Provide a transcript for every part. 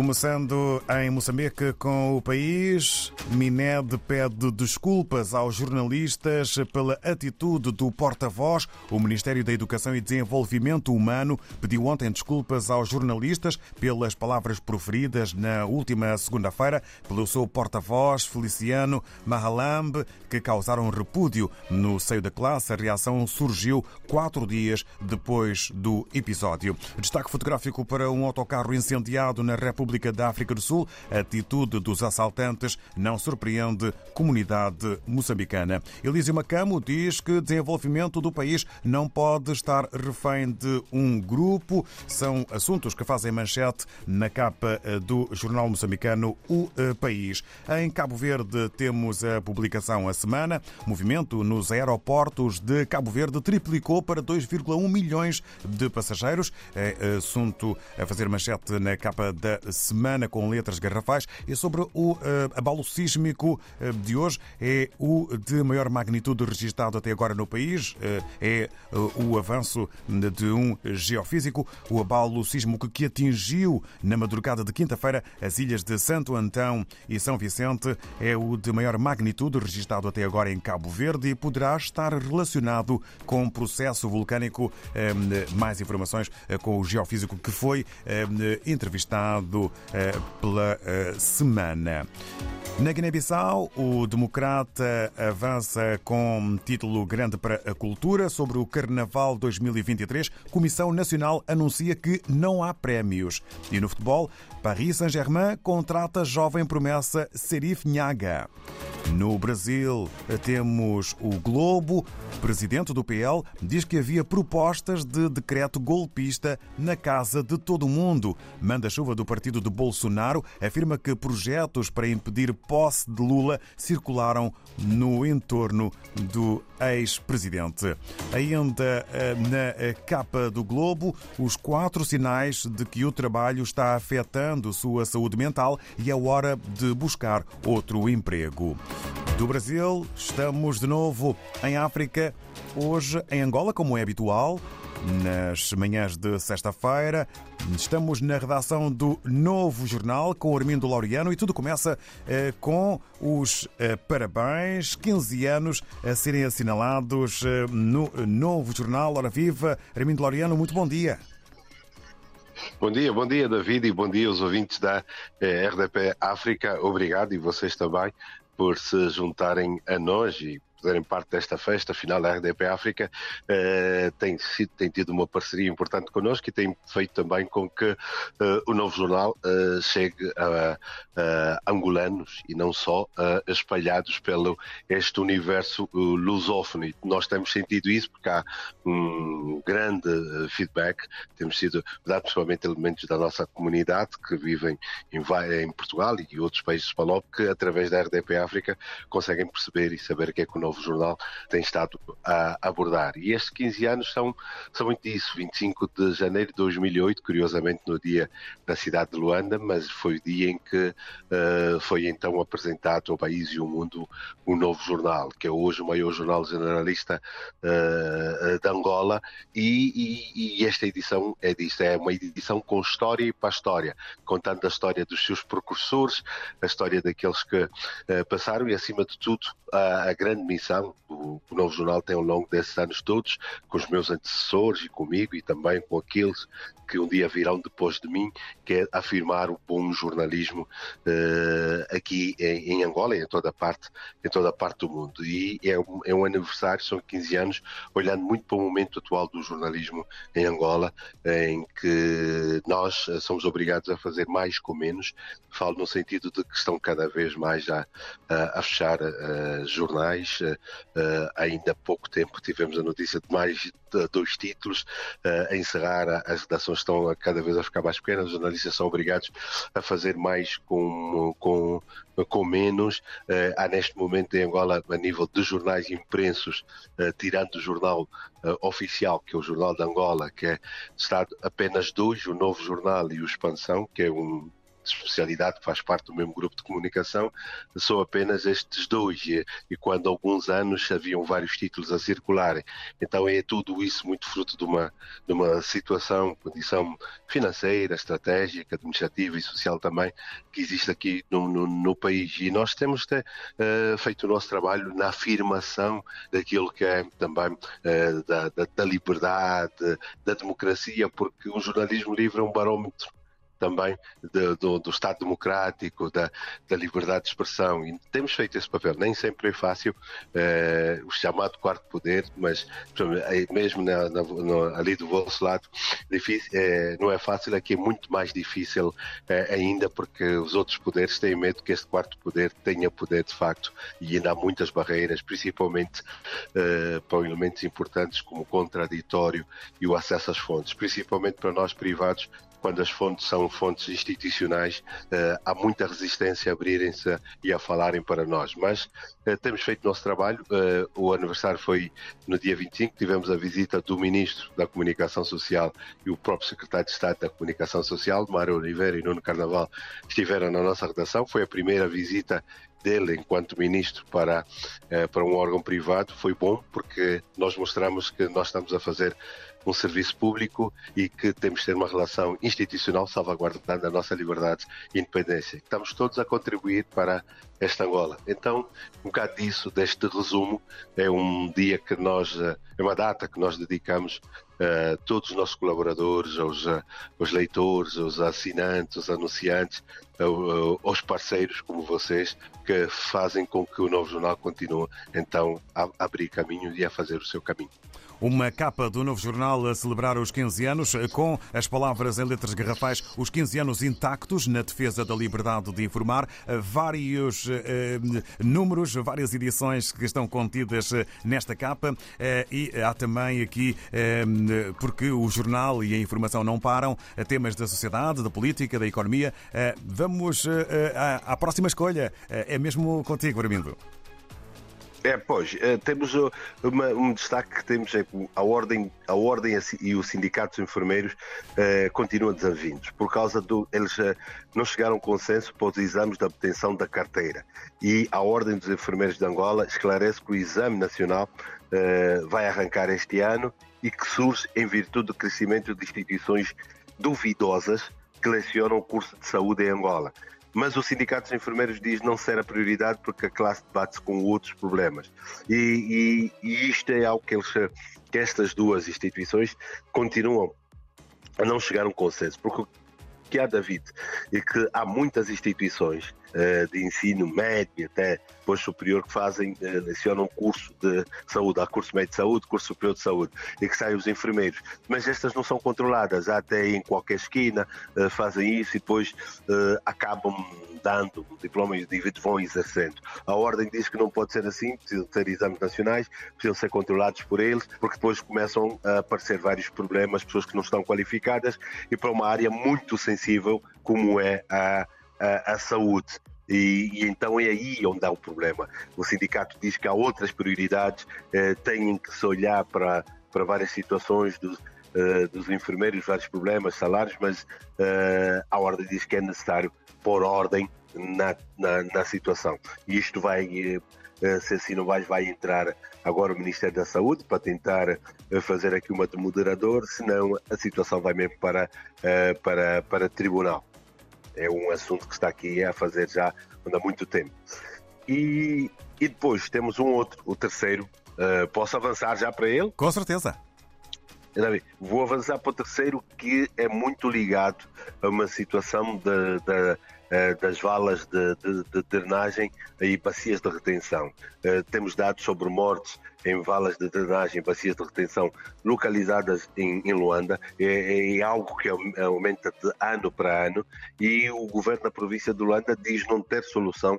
Começando em Moçambique com o país, Mined pede desculpas aos jornalistas pela atitude do porta-voz. O Ministério da Educação e Desenvolvimento Humano pediu ontem desculpas aos jornalistas pelas palavras proferidas na última segunda-feira pelo seu porta-voz, Feliciano Mahalambe, que causaram repúdio no seio da classe. A reação surgiu quatro dias depois do episódio. Destaque fotográfico para um autocarro incendiado na República República da África do Sul, a atitude dos assaltantes não surpreende comunidade moçambicana. Elísio Macamo diz que desenvolvimento do país não pode estar refém de um grupo. São assuntos que fazem manchete na capa eh, do jornal moçambicano O eh, País. Em Cabo Verde temos a publicação a semana. Movimento nos aeroportos de Cabo Verde triplicou para 2,1 milhões de passageiros. É assunto a fazer manchete na capa da semana com letras garrafais e sobre o uh, abalo sísmico uh, de hoje. É o de maior magnitude registrado até agora no país. Uh, é o avanço de um geofísico. O abalo sísmico que atingiu na madrugada de quinta-feira as ilhas de Santo Antão e São Vicente é o de maior magnitude registrado até agora em Cabo Verde e poderá estar relacionado com um processo vulcânico. Mais informações com o geofísico que foi entrevistado eh, pela eh, semana. Na Guiné-Bissau, o Democrata avança com título grande para a cultura sobre o Carnaval 2023. Comissão Nacional anuncia que não há prémios. E no futebol, Paris Saint-Germain contrata jovem promessa Serif Nhaga. No Brasil, temos o Globo. Presidente do PL diz que havia propostas de decreto golpista na casa de todo mundo. Manda-chuva do partido de Bolsonaro afirma que projetos para impedir posse de Lula circularam no entorno do ex-presidente. Ainda eh, na capa do Globo, os quatro sinais de que o trabalho está afetando sua saúde mental e é hora de buscar outro emprego. Do Brasil, estamos de novo em África, hoje em Angola, como é habitual nas manhãs de sexta-feira. Estamos na redação do Novo Jornal com Armindo Laureano e tudo começa eh, com os eh, parabéns, 15 anos a serem assinalados eh, no Novo Jornal. Hora viva, Armindo Laureano, muito bom dia. Bom dia, bom dia David e bom dia aos ouvintes da RDP África. Obrigado e vocês também por se juntarem a nós e fazerem parte desta festa final da RDP África, uh, tem, sido, tem tido uma parceria importante connosco e tem feito também com que uh, o novo jornal uh, chegue a, a, angolanos e não só espalhados pelo este universo lusófono. E nós temos sentido isso porque há um grande feedback, temos sido dados principalmente elementos da nossa comunidade que vivem em, em Portugal e outros países palop que através da RDP África conseguem perceber e saber o que é que o Novo Jornal tem estado a abordar. E estes 15 anos são, são muito disso. 25 de janeiro de 2008, curiosamente no dia da cidade de Luanda, mas foi o dia em que uh, foi então apresentado ao país e ao mundo o novo jornal, que é hoje o maior jornal generalista uh, de Angola. E, e, e, esta edição é disto, é uma edição com história e para a história, contando a história dos seus precursores, a história daqueles que uh, passaram e, acima de tudo, a, a grande missão missão o, Novo Jornal tem ao longo desses anos todos, com os meus antecessores e comigo e também com aqueles que um dia virão depois de mim, que é afirmar o bom jornalismo uh, aqui em, em, Angola e em toda a parte, em toda parte do mundo. E é um, é um aniversário, são 15 anos, olhando muito para o momento atual do jornalismo em Angola, em que nós somos obrigados a fazer mais com menos. Falo no sentido de que estão cada vez mais a, a, a fechar uh, jornais. Uh, ainda há pouco tempo tivemos a notícia de mais de dois títulos a encerrar as redações estão cada vez a ficar mais pequenas, os jornalistas são obrigados a fazer mais com, com, com menos. Uh, há neste momento em Angola, a nível de jornais impressos, tirando o jornal oficial, que é o Jornal de Angola, que é Estado apenas dois, o Novo Jornal e o Expansão, que é um especialidade, que faz parte do mesmo grupo de comunicação, são apenas estes dois. E, e quando há alguns anos haviam vários títulos a circularem. Então é tudo isso muito fruto de uma, de uma situação, condição financeira, estratégica, administrativa e social também, que existe aqui no, no, no país. E nós temos ter, uh, feito o nosso trabalho na afirmação daquilo que é também uh, da, da, da liberdade, da democracia, porque o jornalismo livre é um barómetro também de, do, do, Estado Democrático, da, da, liberdade de expressão. E temos feito esse papel. Nem sempre é fácil, eh, o chamado quarto poder, mas mesmo na, na, no, ali do vosso lado, difícil, eh, não é fácil, aqui é muito mais difícil eh, ainda, porque os outros poderes têm medo que este quarto poder tenha poder de facto, e ainda há muitas barreiras, principalmente para elementos importantes como o contraditório e o acesso às fontes, principalmente para nós privados quando as fontes são fontes institucionais, uh, há muita resistência a abrirem-se e a falarem para nós. Mas uh, temos feito nosso trabalho. Uh, o aniversário foi no dia 25, tivemos a visita do Ministro da Comunicação Social e o próprio Secretário de Estado da Comunicação Social, Mário Oliveira e Nuno Carnaval, estiveram na nossa redação. Foi a primeira visita dele enquanto ministro para, para um órgão privado foi bom porque nós mostramos que nós estamos a fazer um serviço público e que temos de ter uma relação institucional salvaguardando a nossa liberdade e independência. Estamos todos a contribuir para esta Angola. Então, um bocado disso, deste resumo, é um dia que nós, eh, é uma data que nós dedicamos a todos os nossos colaboradores, aos, eh, aos leitores, aos assinantes, aos anunciantes, aos parceiros como vocês, que fazem com que o novo jornal continue então a abrir caminho e a fazer o seu caminho. Uma capa do novo jornal a celebrar os 15 anos, com as palavras em letras garrafais, os 15 anos intactos na defesa da liberdade de informar. Vários eh, números, várias edições que estão contidas eh, nesta capa. Eh, e há também aqui, eh, porque o jornal e a informação não param, temas da sociedade, da política, da economia. Eh, vamos eh, à, à próxima escolha. é mesmo contigo, Armindo. É, pois, eh, temos uma, um destaque que temos é que a Ordem, a ordem e os sindicatos enfermeiros eh, continuam desavindos, por causa do. Eles eh, não chegaram a consenso para os exames de obtenção da carteira. E a Ordem dos Enfermeiros de Angola esclarece que o exame nacional vai arrancar este ano e que surge em virtude do crescimento de instituições duvidosas que lecionam o curso de saúde em Angola mas o Sindicato dos Enfermeiros diz não ser a prioridade porque a classe debate-se com outros problemas. E, e, e, isto é algo que, eles, que estas duas instituições continuam a não chegar a um consenso, porque que há, David, é que há muitas instituições de ensino médio até depois superior que fazem, uh, lecionam curso de saúde, há curso médio de saúde, curso superior de saúde, e que saem os enfermeiros. Mas estas não são controladas, há até em qualquer esquina uh, fazem isso e depois acabam dando diploma e os vão exercendo. A ordem diz que não pode ser assim, precisam ser exames nacionais, precisam ser controlados por eles, porque depois começam a aparecer vários problemas, pessoas que não estão qualificadas e para uma área muito sensível como é a, a, a saúde. E, e, então é aí onde há o problema. O sindicato diz que há outras prioridades, eh, têm que se olhar para, para várias situações dos, eh, dos enfermeiros, vários problemas, salários, mas eh, a ordem diz que é necessário pôr ordem na, na, na situação. E isto vai, eh, se assim não vai, vai entrar agora o Ministério da Saúde para tentar eh, fazer aqui uma de moderador, senão a situação vai mesmo para, eh, para, para tribunal. É um assunto que está aqui a fazer já há muito tempo. E, e depois temos um outro, o terceiro. posso avançar já para ele? Com certeza. Vou avançar para o terceiro, que é muito ligado a uma situação de, de, eh, das valas de, de, de, drenagem e bacias de retenção. Uh, temos dados sobre mortes em valas de drenagem, bacias de retenção localizadas em, em Luanda. É, é, algo que aumenta de ano para ano e o governo da província de Luanda diz não ter solução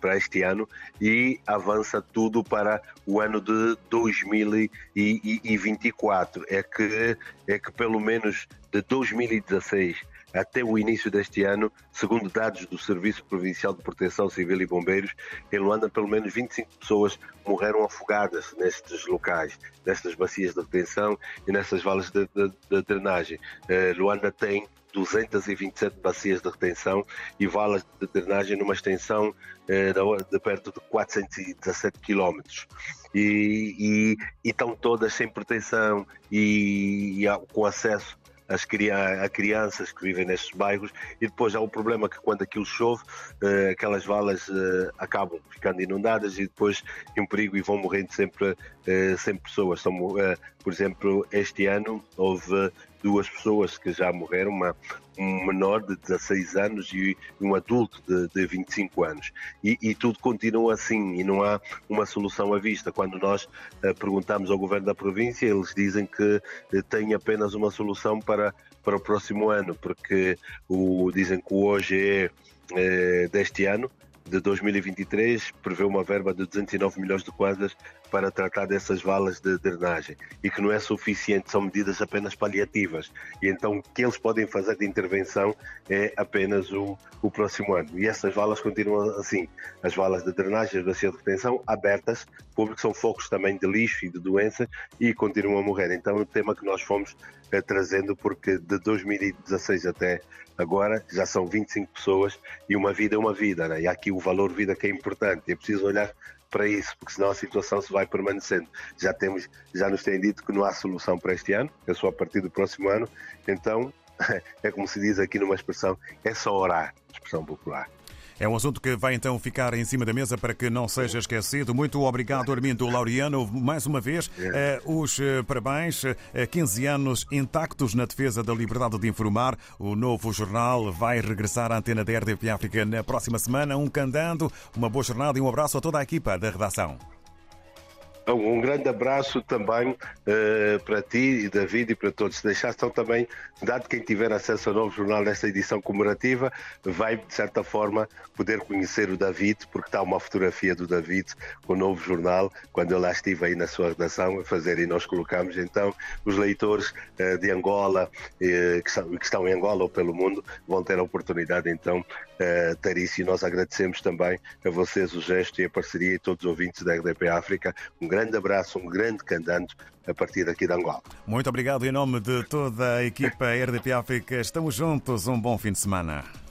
para este ano e avança tudo para o ano de 2024. É que, é que pelo menos de 2016 até o início deste ano, segundo dados do Serviço Provincial de Proteção Civil e Bombeiros, em Luanda pelo menos 25 pessoas morreram afogadas nestes locais, nestas bacias de retenção e nessas valas de, de, de drenagem. Uh, Luanda tem 227 bacias de retenção e valas de drenagem numa extensão eh, de perto de 417 quilómetros. E, e, e, estão todas sem proteção e, e com acesso as a crianças que vivem nestes bairros e depois há o problema que quando aquilo chove uh, aquelas valas uh, acabam ficando inundadas e depois em perigo e vão morrendo sempre, uh, sempre pessoas. São, por exemplo, este ano houve duas pessoas que já morreram, uma, um menor de 16 anos e um adulto de, de 25 anos. E, e, tudo continua assim e não há uma solução à vista. Quando nós uh, perguntamos ao governo da província, eles dizem que uh, tem apenas uma solução para, para o próximo ano, porque o, dizem que o OGE uh, deste ano de 2023 prevê uma verba de 209 milhões de kwanzas para tratar dessas valas de drenagem e que não é suficiente, são medidas apenas paliativas. E então o que eles podem fazer de intervenção é apenas o, o próximo ano. E essas valas continuam assim, as valas de drenagem, as bacias de retenção abertas, porque são focos também de lixo e de doenças e continuam a morrer. Então é um tema que nós fomos é, trazendo porque de 2016 até agora já são 25 pessoas e uma vida é uma vida, né? e há aqui o valor vida que é importante, é preciso olhar para isso, porque senão a situação se vai permanecendo. Já temos, já nos têm dito que não há solução para este ano, é só a partir do próximo ano, então é como se diz aqui numa expressão, é só orar, expressão popular. É um assunto que vai então ficar em cima da mesa para que não seja esquecido. Muito obrigado, Armindo Laureano, mais uma vez. Eh, os eh, parabéns, 15 eh, anos intactos na defesa da liberdade de informar. O novo jornal vai regressar à antena da RDP África na próxima semana. Um candando, uma boa jornada e um abraço a toda a equipa da redação. Um grande abraço também uh, para ti, David, e para todos. Deixar então também, dado quem tiver acesso ao novo jornal nesta edição comemorativa, vai, de certa forma, poder conhecer o David, porque está uma fotografia do David com o novo jornal, quando eu lá estive aí na sua redação a fazer, e nós colocamos. Então, os leitores uh, de Angola, uh, que, são, que, estão em Angola ou pelo mundo, vão ter a oportunidade, então, uh, ter isso. E nós agradecemos também a vocês o gesto e a parceria e todos os ouvintes da RDP África. Um grande abraço, um grande candanto a partir daqui de Angola. Muito obrigado em nome de toda a equipa RDP África. Estamos juntos. Um bom fim de semana.